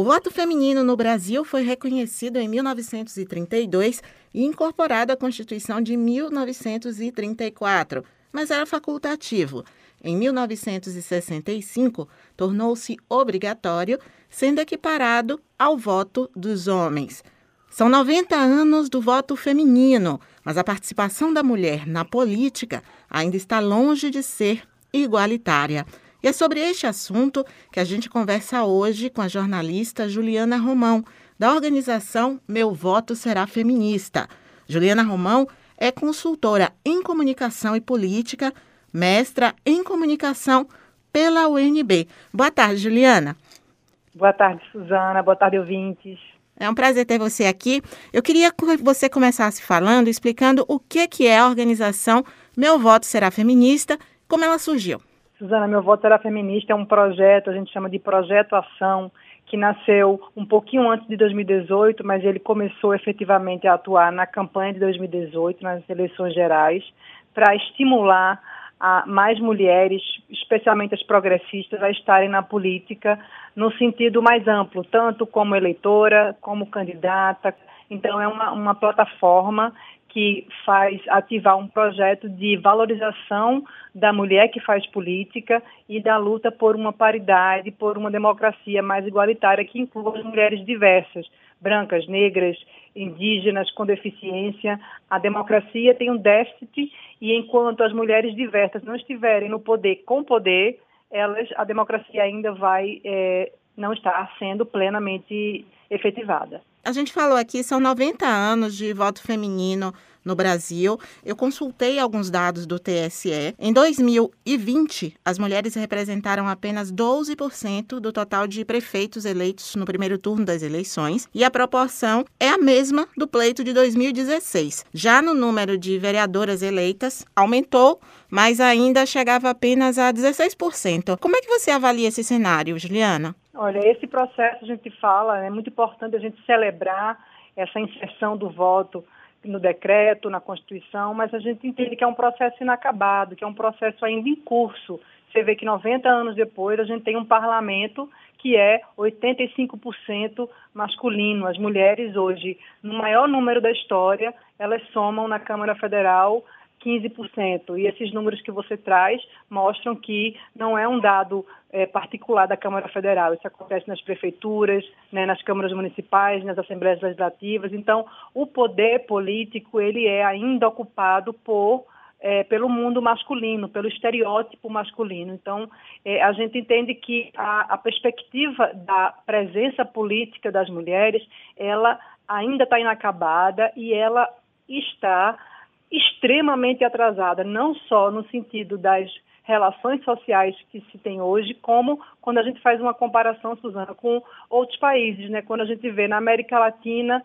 O voto feminino no Brasil foi reconhecido em 1932 e incorporado à Constituição de 1934, mas era facultativo. Em 1965, tornou-se obrigatório, sendo equiparado ao voto dos homens. São 90 anos do voto feminino, mas a participação da mulher na política ainda está longe de ser igualitária. E é sobre este assunto que a gente conversa hoje com a jornalista Juliana Romão, da organização Meu Voto Será Feminista. Juliana Romão é consultora em comunicação e política, mestra em comunicação pela UNB. Boa tarde, Juliana. Boa tarde, Suzana. Boa tarde, ouvintes. É um prazer ter você aqui. Eu queria que você começasse falando, explicando o que é a organização Meu Voto Será Feminista, como ela surgiu. Suzana, Meu Voto Será Feminista é um projeto, a gente chama de Projeto Ação, que nasceu um pouquinho antes de 2018, mas ele começou efetivamente a atuar na campanha de 2018, nas eleições gerais, para estimular a mais mulheres, especialmente as progressistas, a estarem na política no sentido mais amplo, tanto como eleitora, como candidata. Então, é uma, uma plataforma que faz ativar um projeto de valorização da mulher que faz política e da luta por uma paridade, por uma democracia mais igualitária que inclua as mulheres diversas, brancas, negras, indígenas, com deficiência. A democracia tem um déficit e enquanto as mulheres diversas não estiverem no poder com poder, elas, a democracia ainda vai é, não estar sendo plenamente efetivada. A gente falou aqui, são 90 anos de voto feminino no Brasil. Eu consultei alguns dados do TSE. Em 2020, as mulheres representaram apenas 12% do total de prefeitos eleitos no primeiro turno das eleições, e a proporção é a mesma do pleito de 2016. Já no número de vereadoras eleitas, aumentou, mas ainda chegava apenas a 16%. Como é que você avalia esse cenário, Juliana? Olha, esse processo a gente fala, é muito importante a gente celebrar essa inserção do voto no decreto, na Constituição, mas a gente entende que é um processo inacabado, que é um processo ainda em curso. Você vê que 90 anos depois a gente tem um parlamento que é 85% masculino. As mulheres hoje, no maior número da história, elas somam na Câmara Federal 15%. E esses números que você traz mostram que não é um dado é, particular da Câmara Federal. Isso acontece nas prefeituras, né, nas câmaras municipais, nas assembleias legislativas. Então, o poder político ele é ainda ocupado por é, pelo mundo masculino, pelo estereótipo masculino. Então, é, a gente entende que a, a, perspectiva da presença política das mulheres, ela ainda está inacabada e ela está extremamente atrasada, não só no sentido das relações sociais que se tem hoje, como quando a gente faz uma comparação, Suzana, com outros países, né? Quando a gente vê na América Latina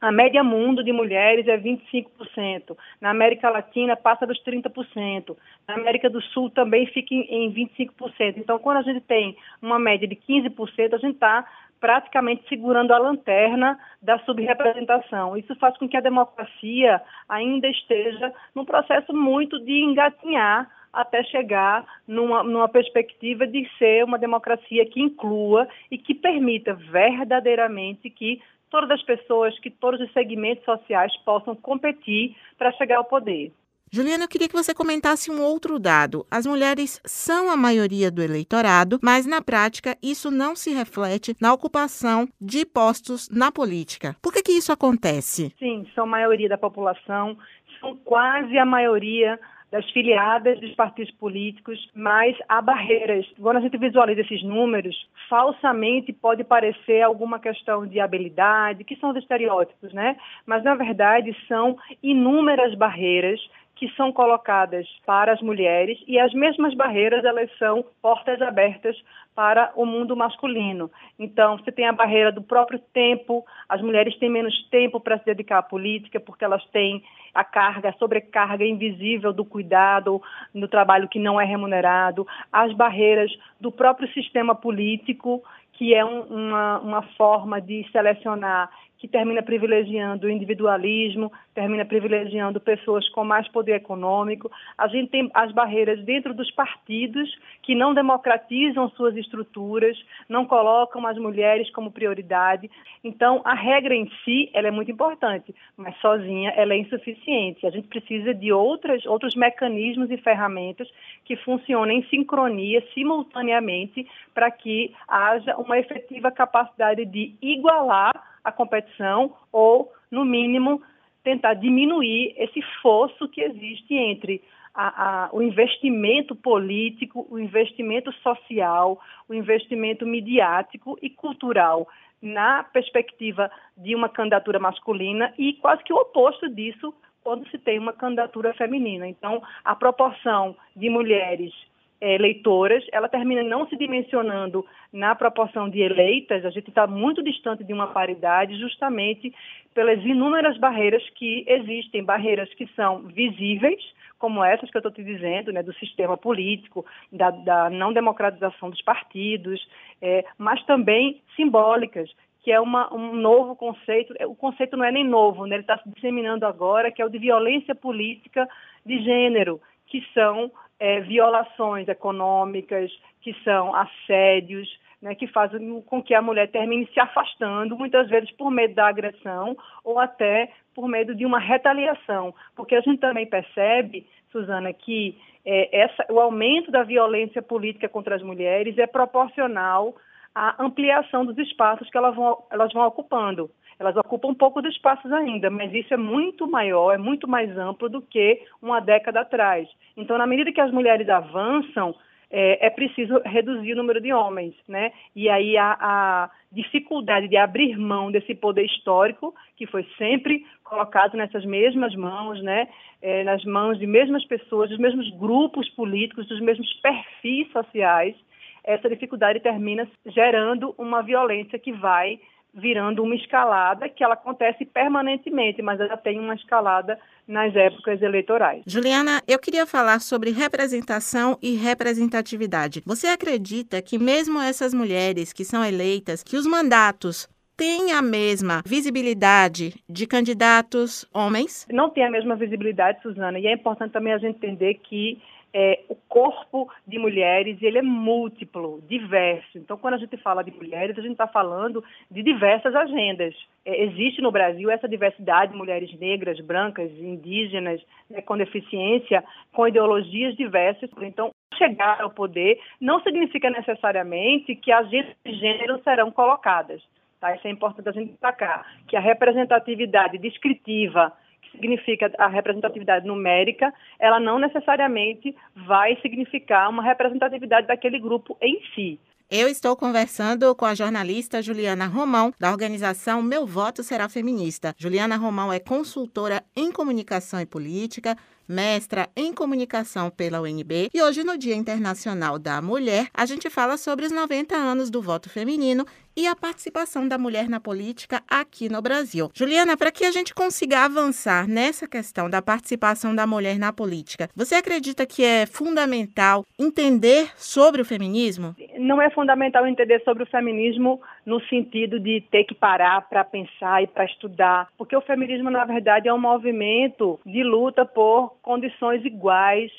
a média mundo de mulheres é 25%. Na América Latina passa dos 30%. Na América do Sul também fica em 25%. Então, quando a gente tem uma média de 15%, a gente está praticamente segurando a lanterna da subrepresentação. Isso faz com que a democracia ainda esteja num processo muito de engatinhar até chegar numa, numa, perspectiva de ser uma democracia que inclua e que permita verdadeiramente que todas as pessoas, que todos os segmentos sociais possam competir para chegar ao poder. Juliana, eu queria que você comentasse um outro dado. As mulheres são a maioria do eleitorado, mas na prática isso não se reflete na ocupação de postos na política. Por que, que isso acontece? Sim, são a maioria da população, são quase a maioria das filiadas dos partidos políticos, mas há barreiras. Quando a gente visualiza esses números, falsamente pode parecer alguma questão de habilidade, que são os estereótipos, né? Mas na verdade são inúmeras barreiras que são colocadas para as mulheres e as mesmas barreiras elas são portas abertas para o mundo masculino. Então, você tem a barreira do próprio tempo, as mulheres têm menos tempo para se dedicar à política porque elas têm a carga, a sobrecarga invisível do cuidado, no trabalho que não é remunerado, as barreiras do próprio sistema político, que é um, uma, uma forma de selecionar que termina privilegiando o individualismo, termina privilegiando pessoas com mais poder econômico. A gente tem as barreiras dentro dos partidos que não democratizam suas estruturas, não colocam as mulheres como prioridade. Então, a regra em si, ela é muito importante, mas sozinha ela é insuficiente. A gente precisa de outras, outros mecanismos e ferramentas que funcionem em sincronia, simultaneamente, para que haja uma efetiva capacidade de igualar a competição ou, no mínimo, tentar diminuir esse fosso que existe entre a, a, o investimento político, o investimento social, o investimento midiático e cultural na perspectiva de uma candidatura masculina e quase que o oposto disso quando se tem uma candidatura feminina. Então, a proporção de mulheres eleitoras, ela termina não se dimensionando na proporção de eleitas, a gente está muito distante de uma paridade justamente pelas inúmeras barreiras que existem, barreiras que são visíveis, como essas que eu estou te dizendo, né, do sistema político, da, da não democratização dos partidos, é, mas também simbólicas, que é uma, um novo conceito, o conceito não é nem novo, né, ele está se disseminando agora, que é o de violência política de gênero, que são é, violações econômicas, que são assédios, né, que fazem com que a mulher termine se afastando, muitas vezes por medo da agressão ou até por medo de uma retaliação. Porque a gente também percebe, Suzana, que é, essa, o aumento da violência política contra as mulheres é proporcional à ampliação dos espaços que elas vão, elas vão ocupando elas ocupam um pouco dos espaços ainda, mas isso é muito maior, é muito mais amplo do que uma década atrás. Então, na medida que as mulheres avançam, é, é preciso reduzir o número de homens, né? E aí a, a, dificuldade de abrir mão desse poder histórico que foi sempre colocado nessas mesmas mãos, né? É, nas mãos de mesmas pessoas, dos mesmos grupos políticos, dos mesmos perfis sociais, essa dificuldade termina gerando uma violência que vai virando uma escalada que ela acontece permanentemente, mas ela tem uma escalada nas épocas eleitorais. Juliana, eu queria falar sobre representação e representatividade. Você acredita que mesmo essas mulheres que são eleitas, que os mandatos têm a mesma visibilidade de candidatos homens? Não tem a mesma visibilidade, Suzana, e é importante também a gente entender que é, o corpo de mulheres ele é múltiplo, diverso. Então, quando a gente fala de mulheres, a gente está falando de diversas agendas. É, existe no Brasil essa diversidade de mulheres negras, brancas, indígenas, né, com deficiência, com ideologias diversas. Então, chegar ao poder não significa necessariamente que as de gênero serão colocadas. Tá? Isso é importante a gente destacar, que a representatividade descritiva significa a representatividade numérica, ela não necessariamente vai significar uma representatividade daquele grupo em si. Eu estou conversando com a jornalista Juliana Romão, da organização Meu Voto Será Feminista. Juliana Romão é consultora em comunicação e política, mestra em comunicação pela UNB. E hoje, no Dia Internacional da Mulher, a gente fala sobre os 90 anos do voto feminino e a participação da mulher na política aqui no Brasil. Juliana, para que a gente consiga avançar nessa questão da participação da mulher na política, você acredita que é fundamental entender sobre o feminismo? Não é fundamental entender sobre o feminismo no sentido de ter que parar para pensar e para estudar, porque o feminismo, na verdade, é um movimento de luta por condições iguais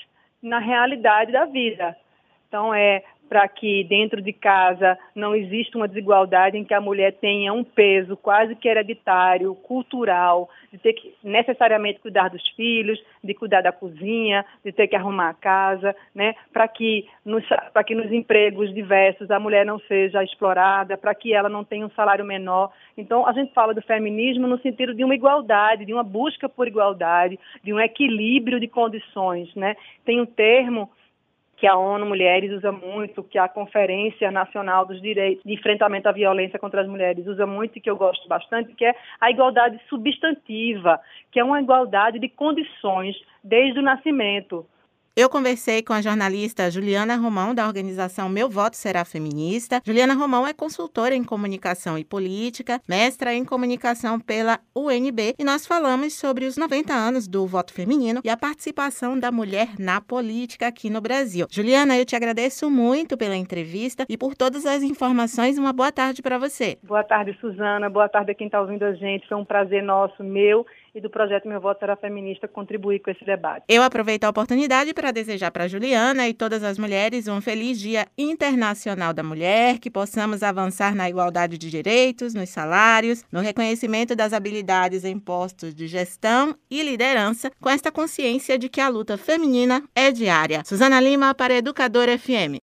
na realidade da vida. Então, é para que dentro de casa não exista uma desigualdade em que a mulher tenha um peso quase que hereditário, cultural, de ter que necessariamente cuidar dos filhos, de cuidar da cozinha, de ter que arrumar a casa, né? para que, nos, que nos empregos diversos a mulher não seja explorada, para que ela não tenha um salário menor. Então, a gente fala do feminismo no sentido de uma igualdade, de uma busca por igualdade, de um equilíbrio de condições. Né? Tem um termo que a ONU Mulheres usa muito, que a Conferência Nacional dos Direitos de Enfrentamento à Violência contra as Mulheres usa muito e que eu gosto bastante, que é a igualdade substantiva, que é uma igualdade de condições desde o nascimento. Eu conversei com a jornalista Juliana Romão, da organização Meu Voto Será Feminista. Juliana Romão é consultora em comunicação e política, mestra em comunicação pela UNB, e nós falamos sobre os 90 anos do voto feminino e a participação da mulher na política aqui no Brasil. Juliana, eu te agradeço muito pela entrevista e por todas as informações. Uma boa tarde para você. Boa tarde, Suzana. Boa tarde a quem está ouvindo a gente. Foi um prazer nosso, meu e do projeto Meu Voto Será Feminista contribuir com esse debate. Eu aproveito a oportunidade para desejar para Juliana e todas as mulheres um feliz Dia Internacional da Mulher, que possamos avançar na igualdade de direitos, nos salários, no reconhecimento das habilidades em postos de gestão e liderança, com esta consciência de que a luta feminina é diária. Suzana Lima para Educador FM.